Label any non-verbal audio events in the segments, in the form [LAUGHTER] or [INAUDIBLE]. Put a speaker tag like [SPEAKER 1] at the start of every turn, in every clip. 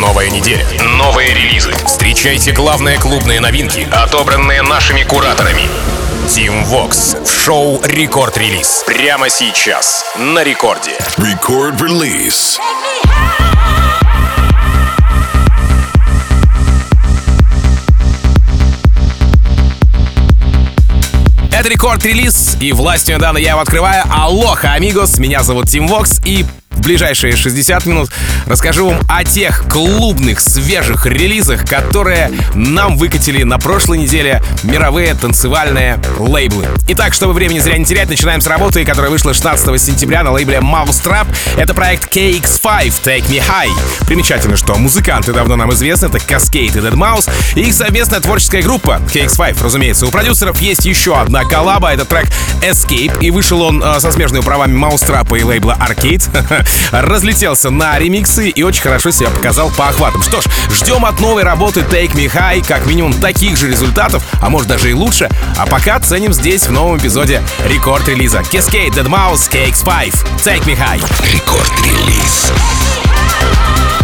[SPEAKER 1] Новая неделя, новые релизы. Встречайте главные клубные новинки, отобранные нашими кураторами. Team Vox в шоу Рекорд Релиз. Прямо сейчас на рекорде.
[SPEAKER 2] Record Release.
[SPEAKER 1] Это рекорд-релиз, и властью недавно я его открываю. Алоха, амигос, меня зовут Тим Вокс, и ближайшие 60 минут расскажу вам о тех клубных свежих релизах, которые нам выкатили на прошлой неделе мировые танцевальные лейблы. Итак, чтобы времени зря не терять, начинаем с работы, которая вышла 16 сентября на лейбле Mousetrap. Это проект KX5 Take Me High. Примечательно, что музыканты давно нам известны, это Cascade и Dead Mouse, и их совместная творческая группа KX5, разумеется. У продюсеров есть еще одна коллаба, это трек Escape, и вышел он э, со смежными правами Mousetrap и лейбла Arcade. [LAUGHS] разлетелся на ремиксы и очень хорошо себя показал по охватам. Что ж, ждем от новой работы Take Me High как минимум таких же результатов, а может даже и лучше. А пока ценим здесь в новом эпизоде рекорд-релиза. Cascade, Dead Mouse, KX5, Take Me High.
[SPEAKER 2] Рекорд-релиз.
[SPEAKER 3] insane.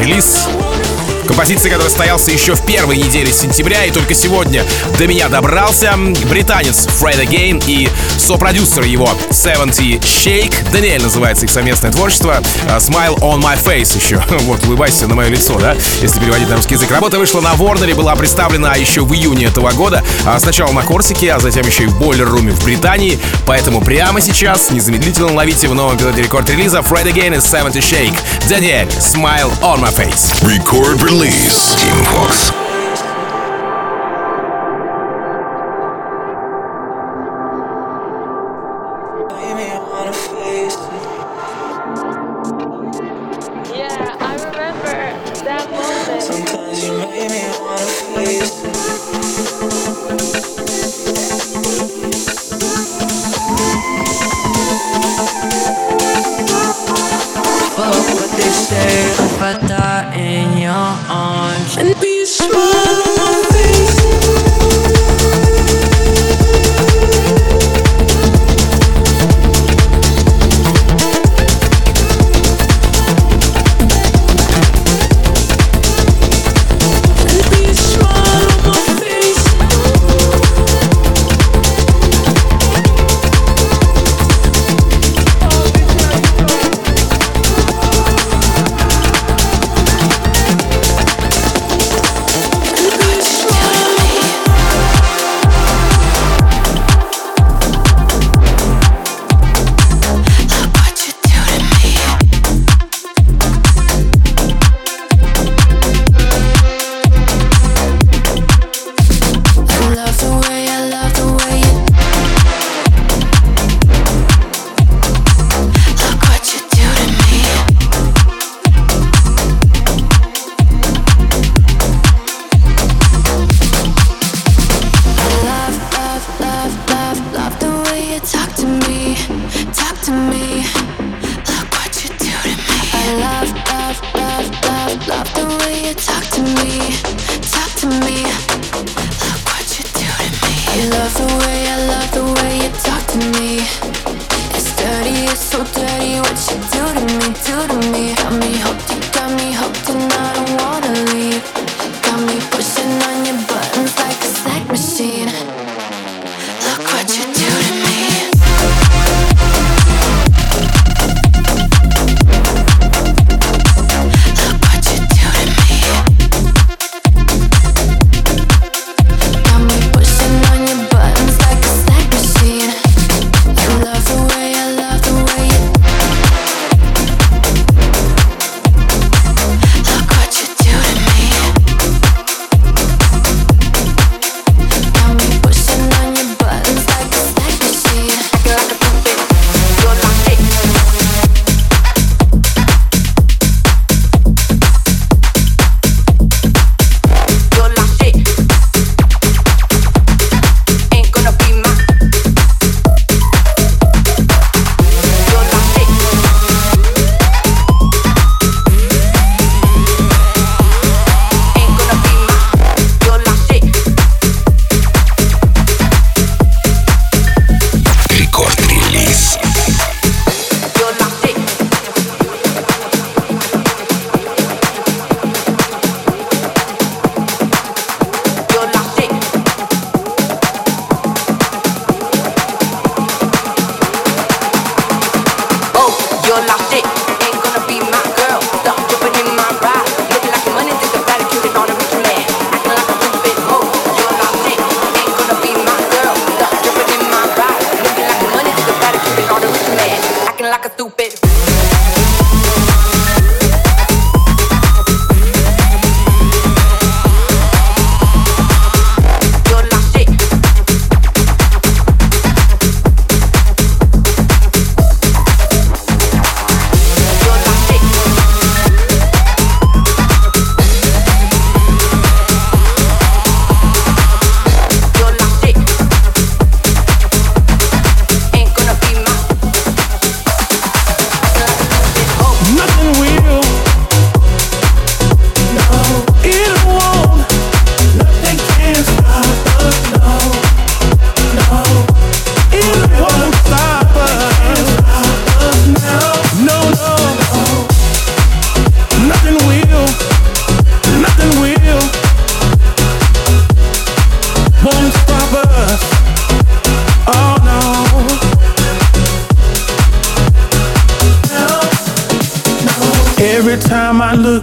[SPEAKER 1] Релиз Композиция, которая состоялся еще в первой неделе сентября и только сегодня до меня добрался британец Фред Again и сопродюсер его 70 Shake. Даниэль называется их совместное творчество. А, Smile on my face еще. [LAUGHS] Вот, улыбайся на мое лицо, да? Если переводить на русский язык. Работа вышла на Ворнере, была представлена еще в июне этого года. А сначала на Корсике, а затем еще и в Бойлер Руме в Британии. Поэтому прямо сейчас незамедлительно ловите в новом эпизоде рекорд-релиза Fred Again и 70 Shake. Даниэль, Smile on my face.
[SPEAKER 2] Record release. Team Fox.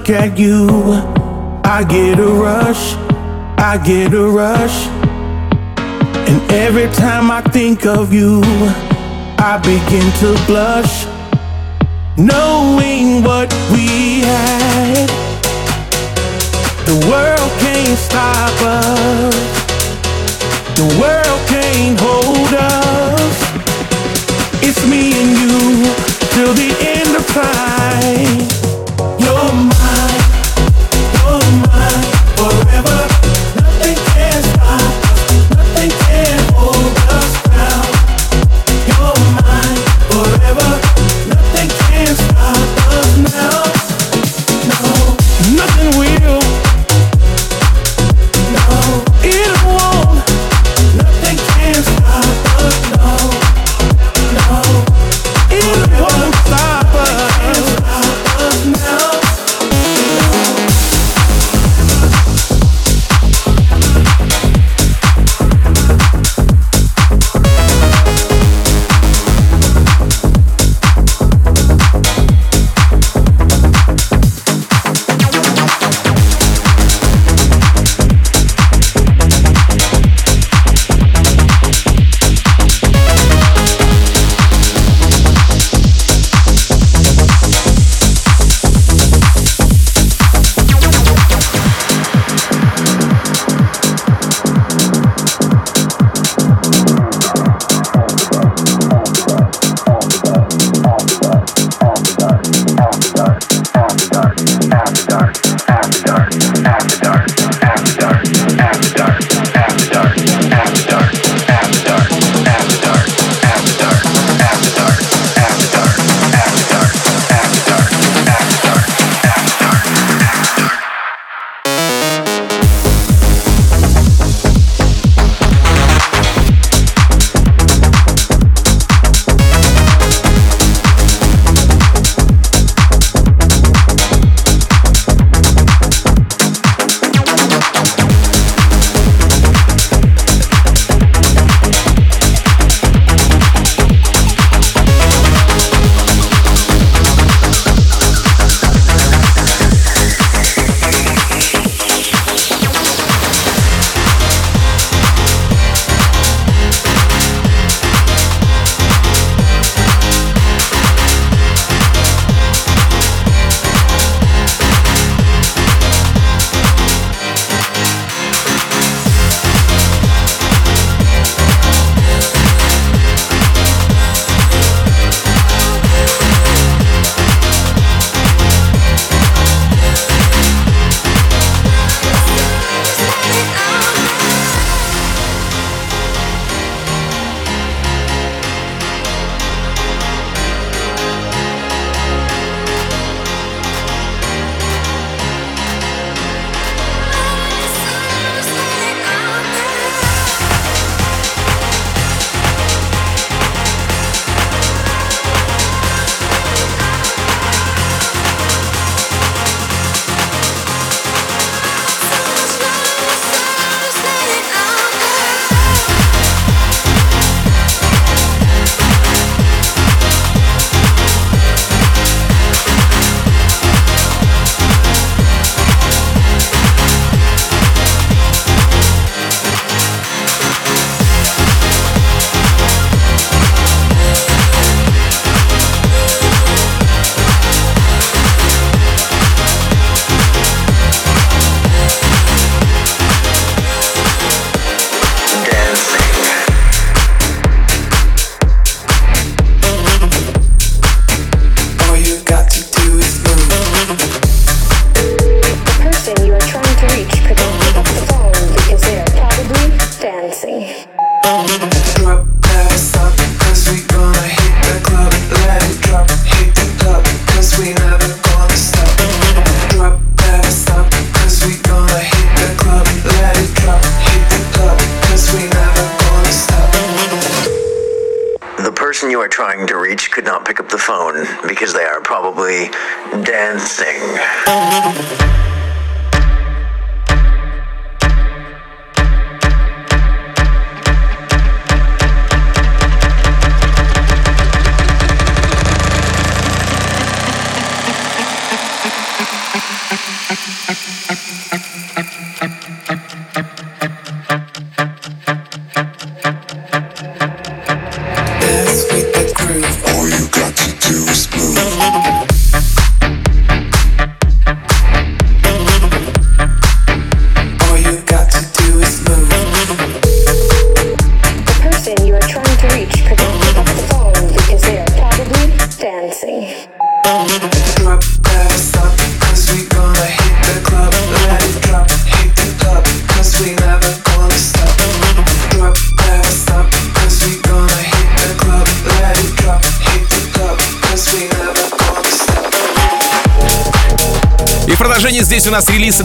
[SPEAKER 4] At you, I get a rush, I get a rush. And every time I think of you, I begin to blush. Knowing what we had, the world can't stop us, the world can't hold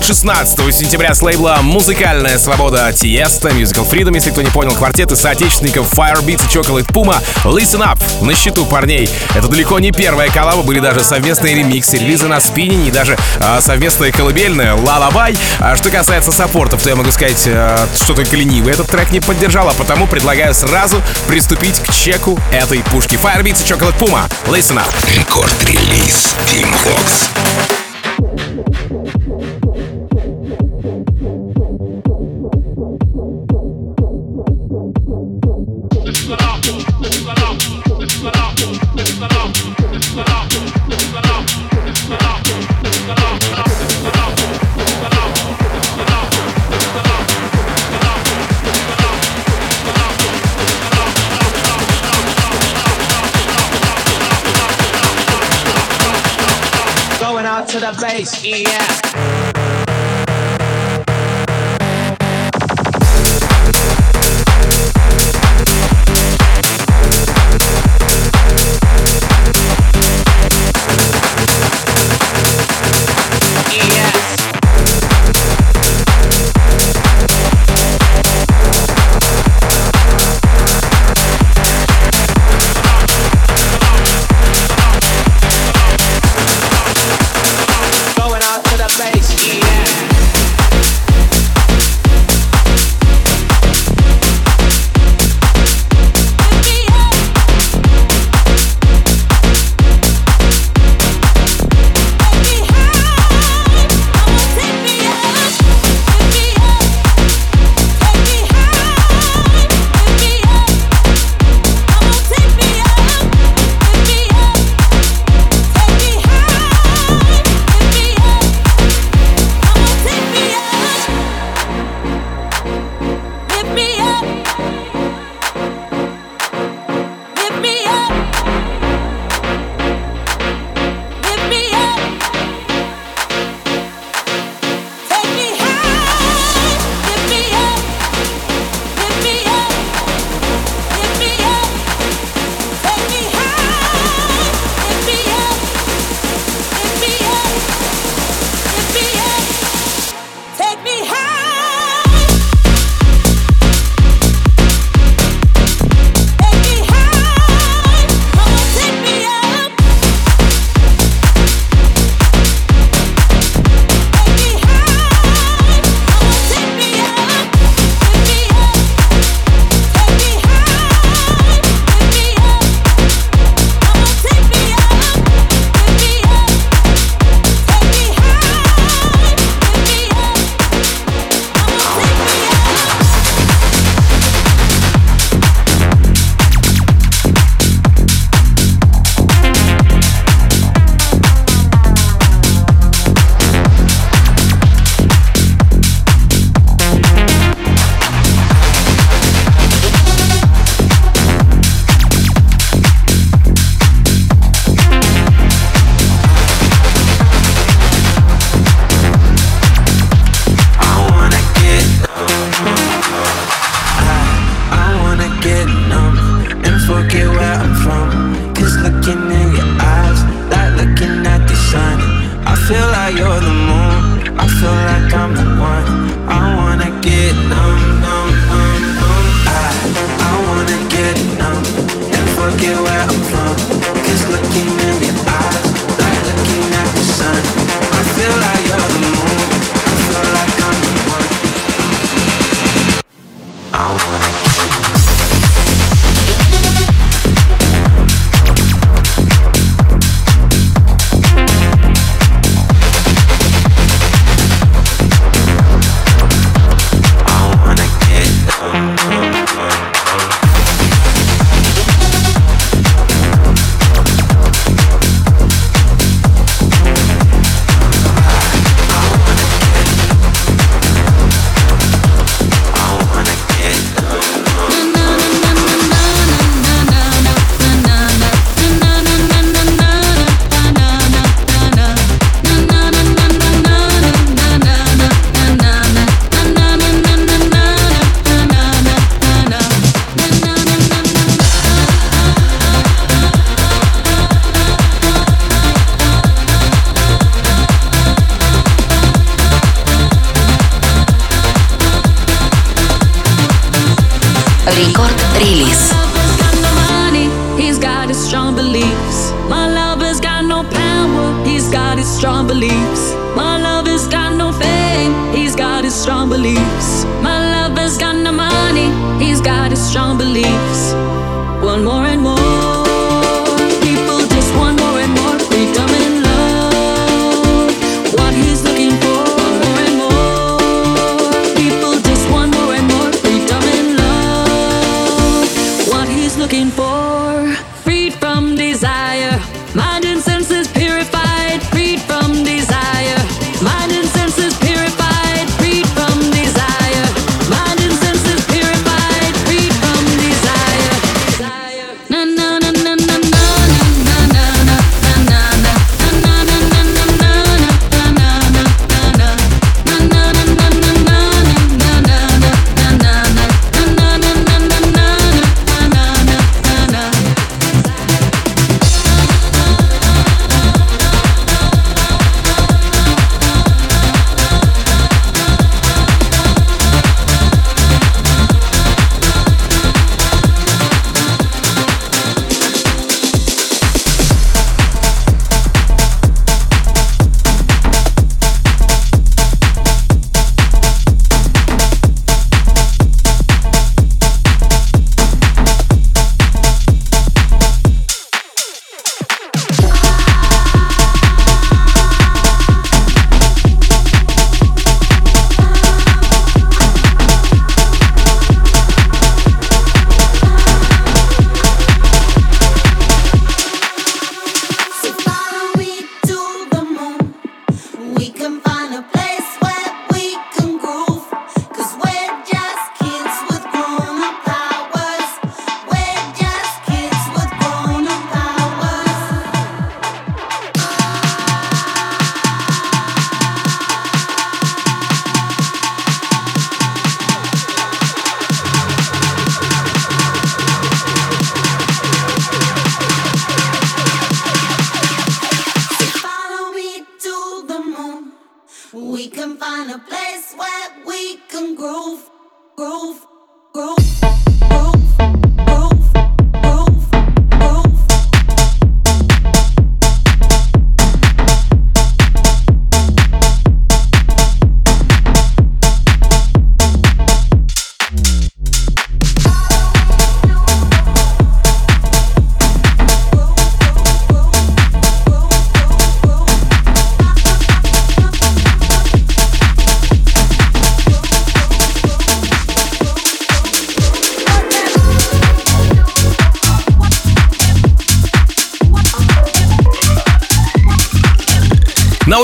[SPEAKER 1] 16 сентября с лейбла «Музыкальная свобода» Tiësto, Musical Freedom, если кто не понял, квартет из соотечественников Firebeatz и Chocolate Puma. Listen Up, на счету парней. Это далеко не первая коллаба, были даже совместные ремиксы, релизы на Spinnin'е и даже а, совместная колыбельная «Lullaby». А что касается саппортов, то я могу сказать, а, что только ленивый этот трек не поддержал, а потому предлагаю сразу приступить к чеку этой пушки. Firebeatz и Chocolate Puma. Listen Up.
[SPEAKER 2] Record Release
[SPEAKER 5] Tim Vox. To the base, yeah.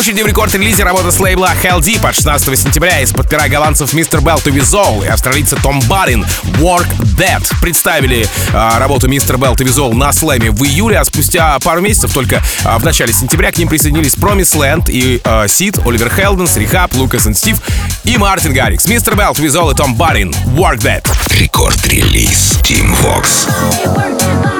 [SPEAKER 1] Очереди в рекорд-релизе работа с лейбла Hell Deep от 16 сентября из-под пера голландцев Mr. Bell to Visual и австралийца Том Барин Work That представили а, работу Mr. Bell to Visual на слэме в июле, а спустя пару месяцев, только а, в начале сентября, к ним присоединились Promise Land и а, Сид, Оливер Хелденс, Рихаб, Лукас и Стив и Мартин Гаррикс. Bell to Visual и Том Барин Work That.
[SPEAKER 2] Рекорд-релиз Team Vox.
[SPEAKER 6] Body,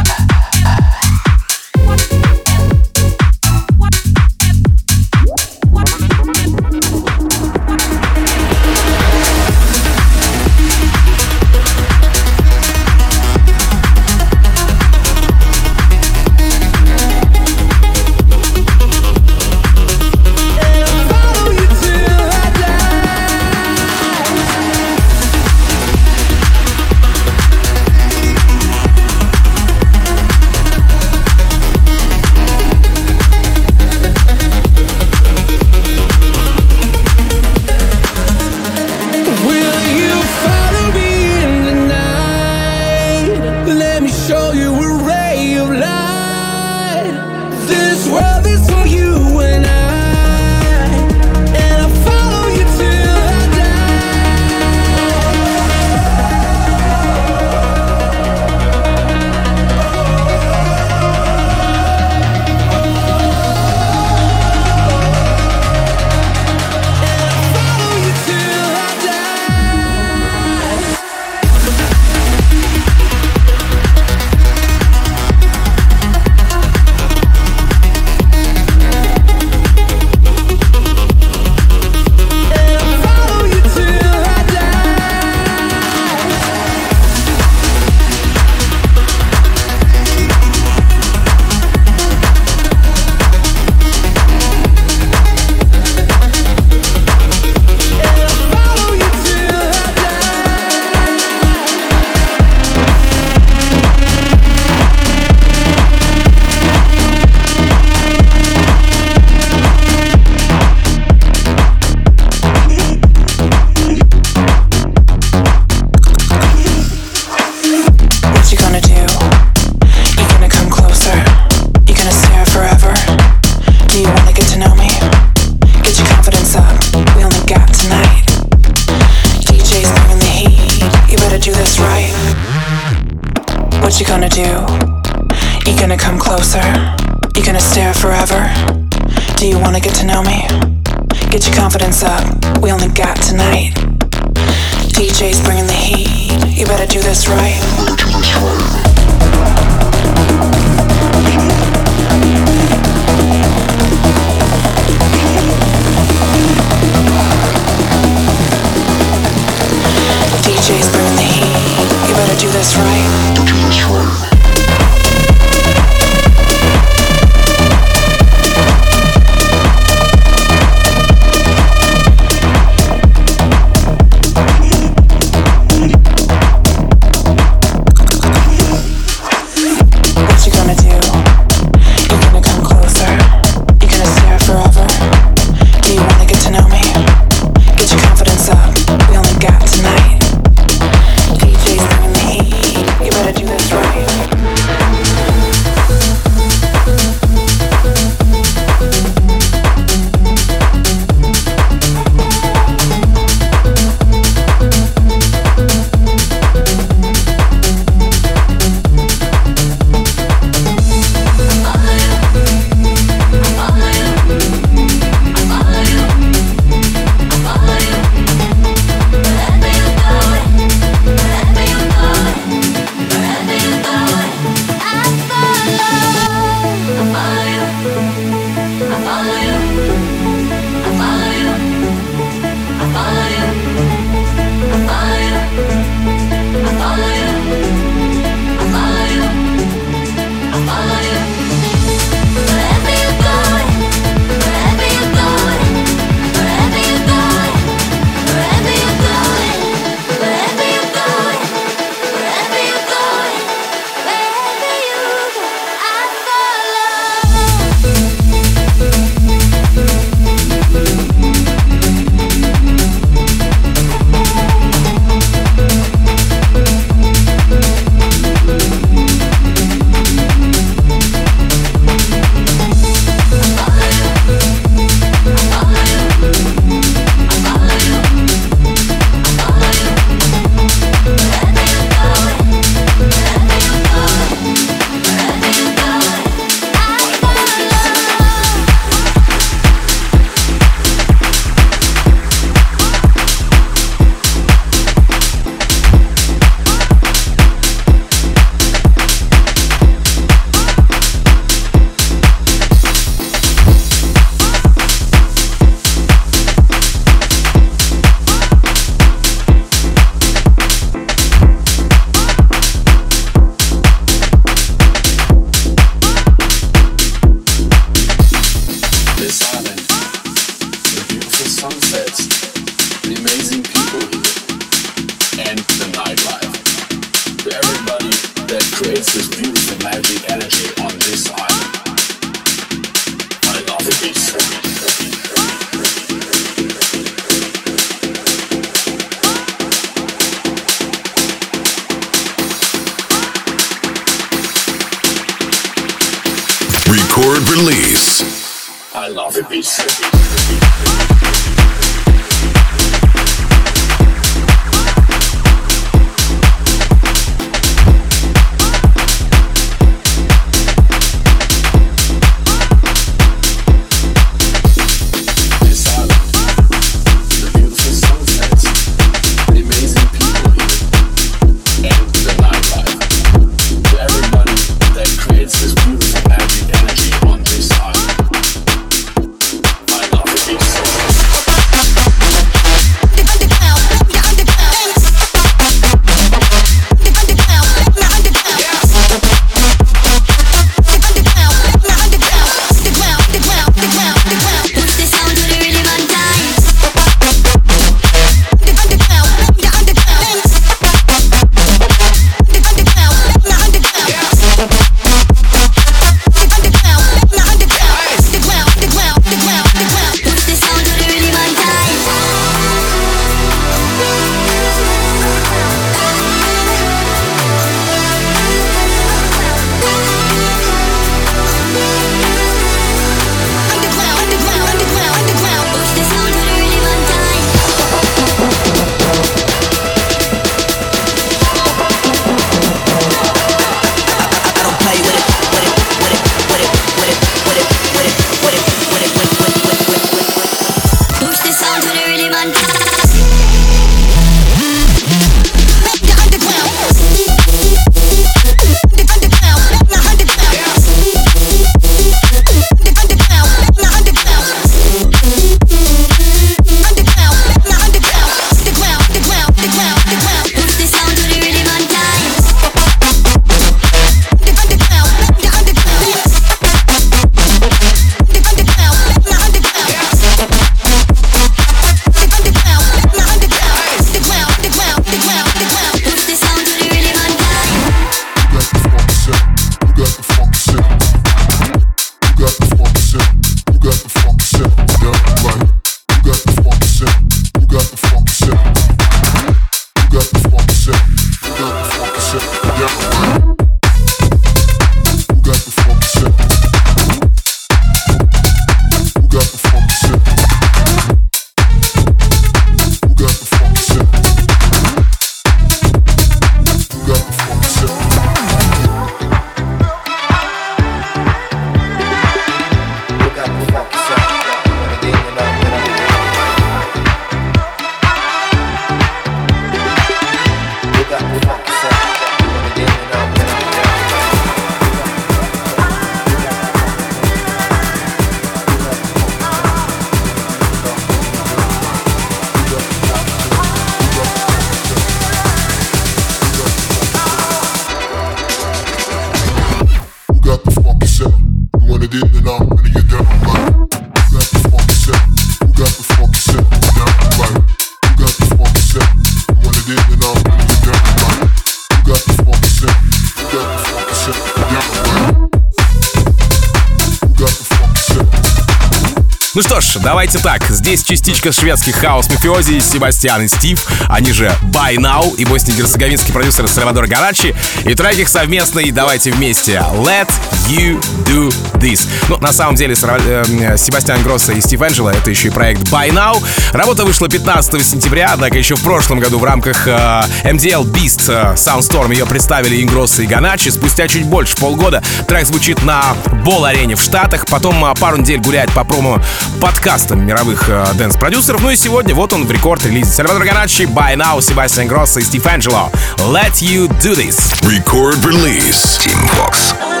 [SPEAKER 1] давайте так. Здесь частичка шведских хаос мафиози Себастьян и Стив, они же By Now и боснийско-герцеговинский продюсер Сальвадор Гарачи. И трек их совместный «Давайте вместе» Let You Do This. Ну, на самом деле, Сара- э, Себастьян Гросса и Стив Энджело — это еще и проект By Now. Работа вышла 15 сентября, однако еще в прошлом году в рамках э, MDL Beast э, Soundstorm ее представили Ингросса и Ганачи. Спустя чуть больше полгода трек звучит на Бол-арене в Штатах, потом э, пару недель гуляет по промо-подкастам мировых э, дэнс-продюсеров. Ну и сегодня вот он в рекорд-релизе. Сальвадор Ганачи, By Now, Себастьян Гросса и Стив Энджело. Let You Do This.
[SPEAKER 2] Record release. Team Vox.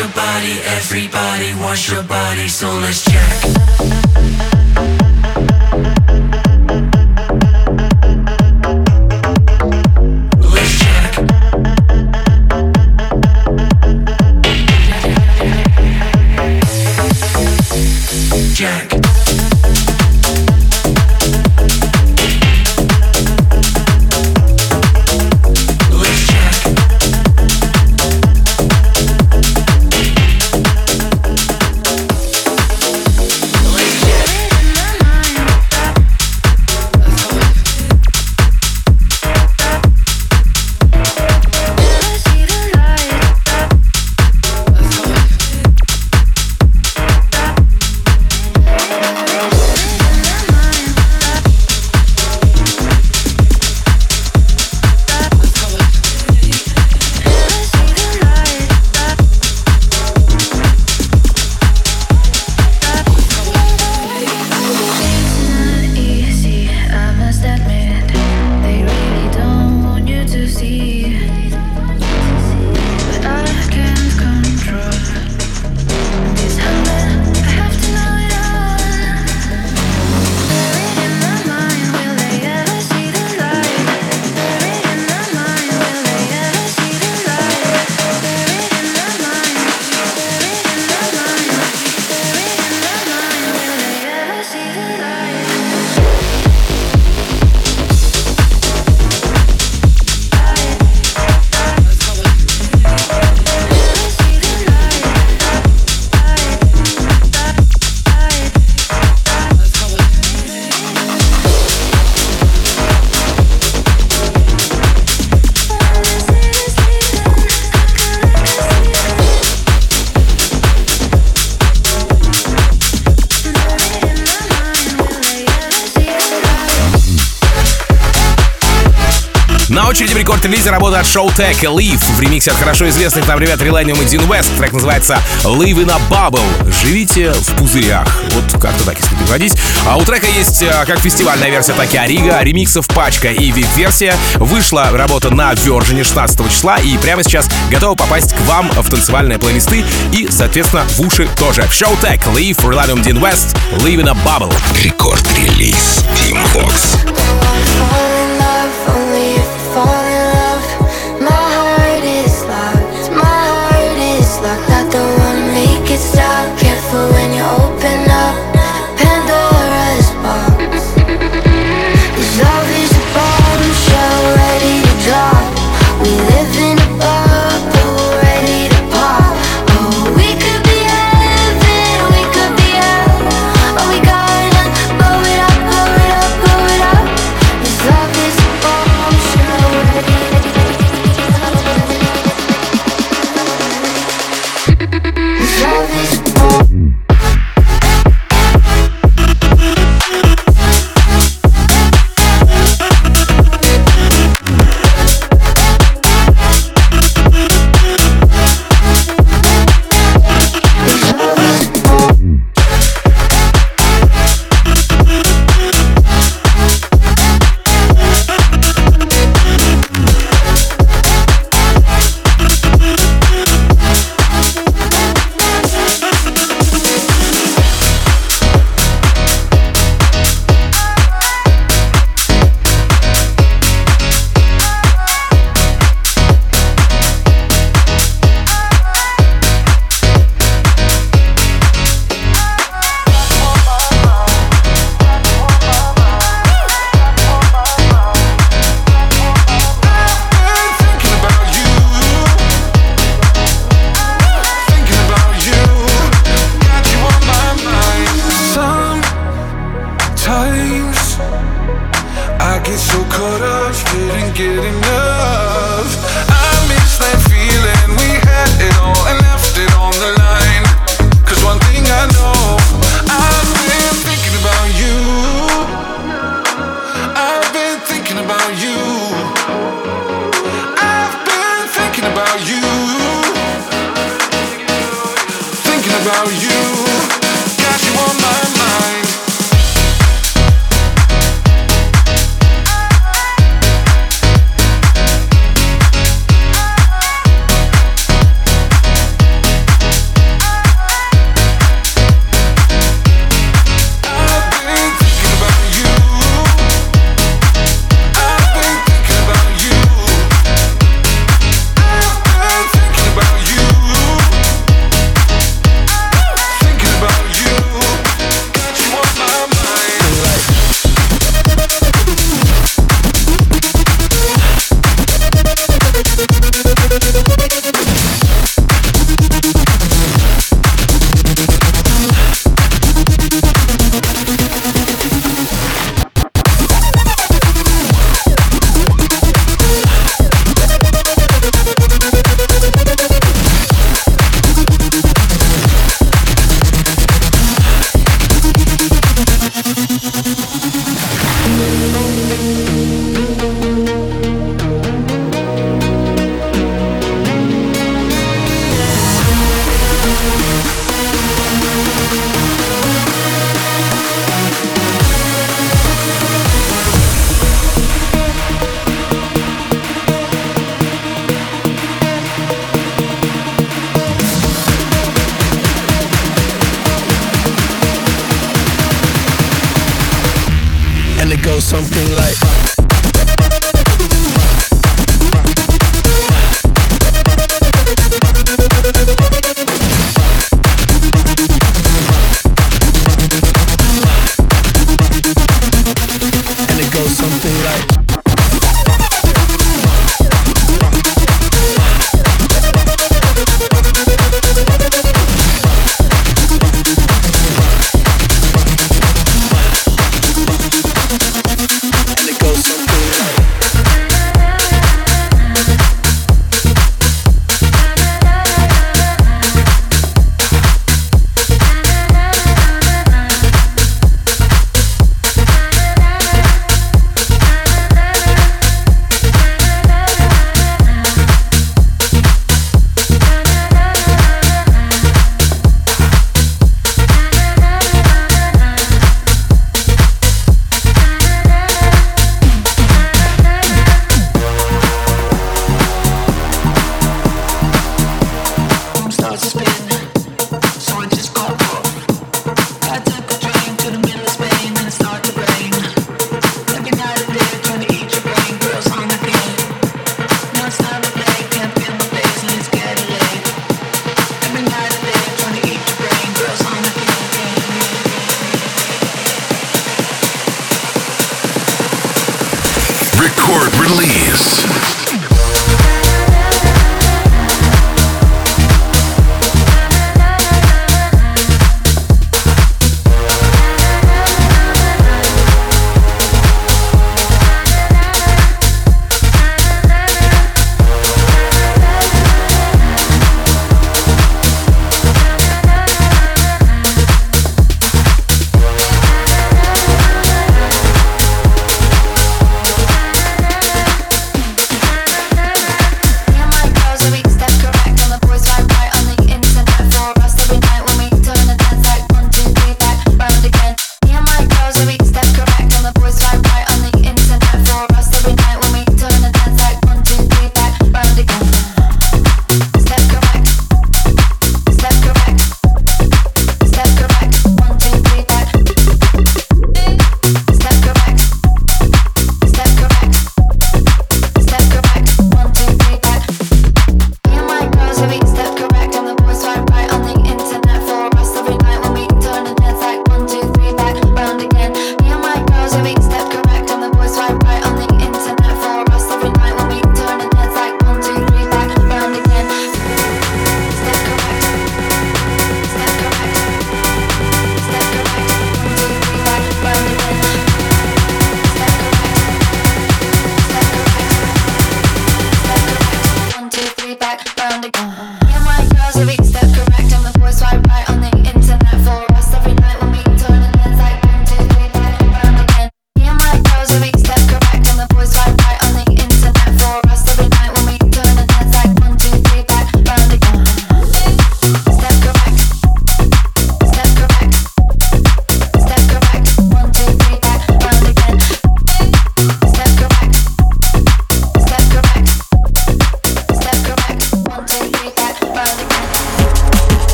[SPEAKER 7] your body, everybody wants your body, so let's check.
[SPEAKER 1] релизе работа от Showtek Live в ремиксе от хорошо известных нам ребят Relanium и Deen West. Трек называется Live in a Bubble. Живите в пузырях. Вот как-то так, если переводить. А у трека есть э, как фестивальная версия, так и орига, ремиксов пачка и VIP-версия. Вышла работа на Virgin 16 числа и прямо сейчас готова попасть к вам в танцевальные плейлисты и, соответственно, в уши тоже. Showtek Live, Relanium Deen West, Live in a Bubble.
[SPEAKER 2] Record Release
[SPEAKER 8] Tim Vox.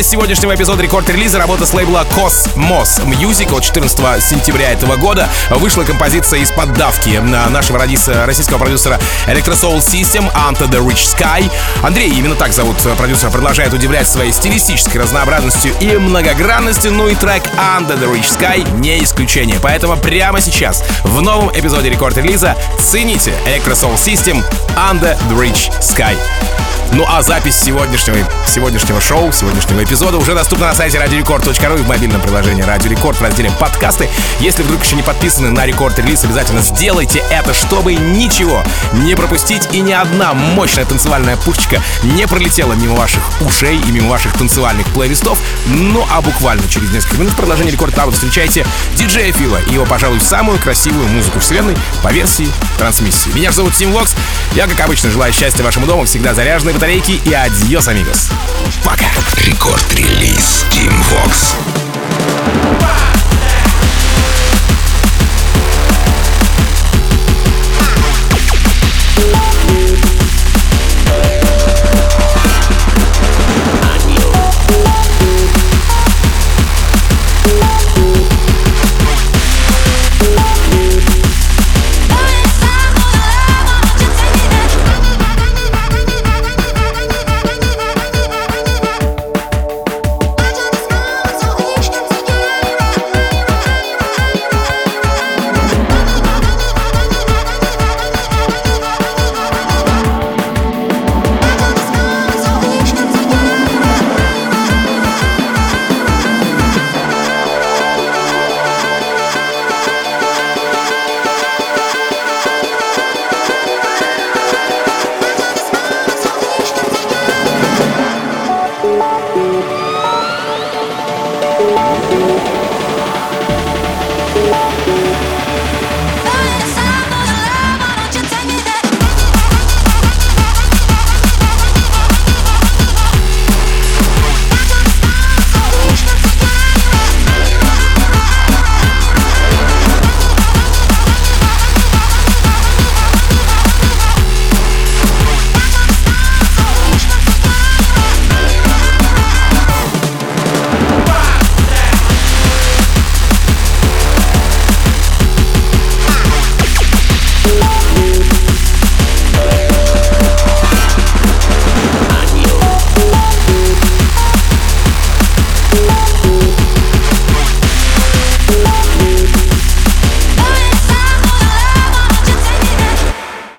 [SPEAKER 1] Финале сегодняшнего эпизода рекорд-релиза работа с лейбла Cosmos Music от 14 сентября этого года вышла композиция из поддавки нашего российского продюсера Electro Soul System Under the Rich Sky. Андрей, именно так зовут продюсера, продолжает удивлять своей стилистической разнообразностью и многогранностью, ну и трек Under the Rich Sky не исключение. Поэтому прямо сейчас в новом эпизоде рекорд-релиза цените Electro Soul System Under the Rich Sky. Ну а запись сегодняшнего, сегодняшнего шоу, сегодняшнего эпизода уже доступна на сайте radiorecord.ru и в мобильном приложении Радио Рекорд в разделе подкасты. Если вдруг еще не подписаны на рекорд релиз, обязательно сделайте это, чтобы ничего не пропустить и ни одна мощная танцевальная пушечка не пролетела мимо ваших ушей и мимо ваших танцевальных плейлистов. Ну а буквально через несколько минут в продолжении Рекорд Клаба встречайте диджея Фила и его, пожалуй, самую красивую музыку вселенной по версии трансмиссии. Меня зовут Тим Вокс. Я, как обычно, желаю счастья вашему дому, всегда заряженной батарейки и adiós, amigos. Пока.
[SPEAKER 2] Record Release Tim Vox.
[SPEAKER 4] Bye.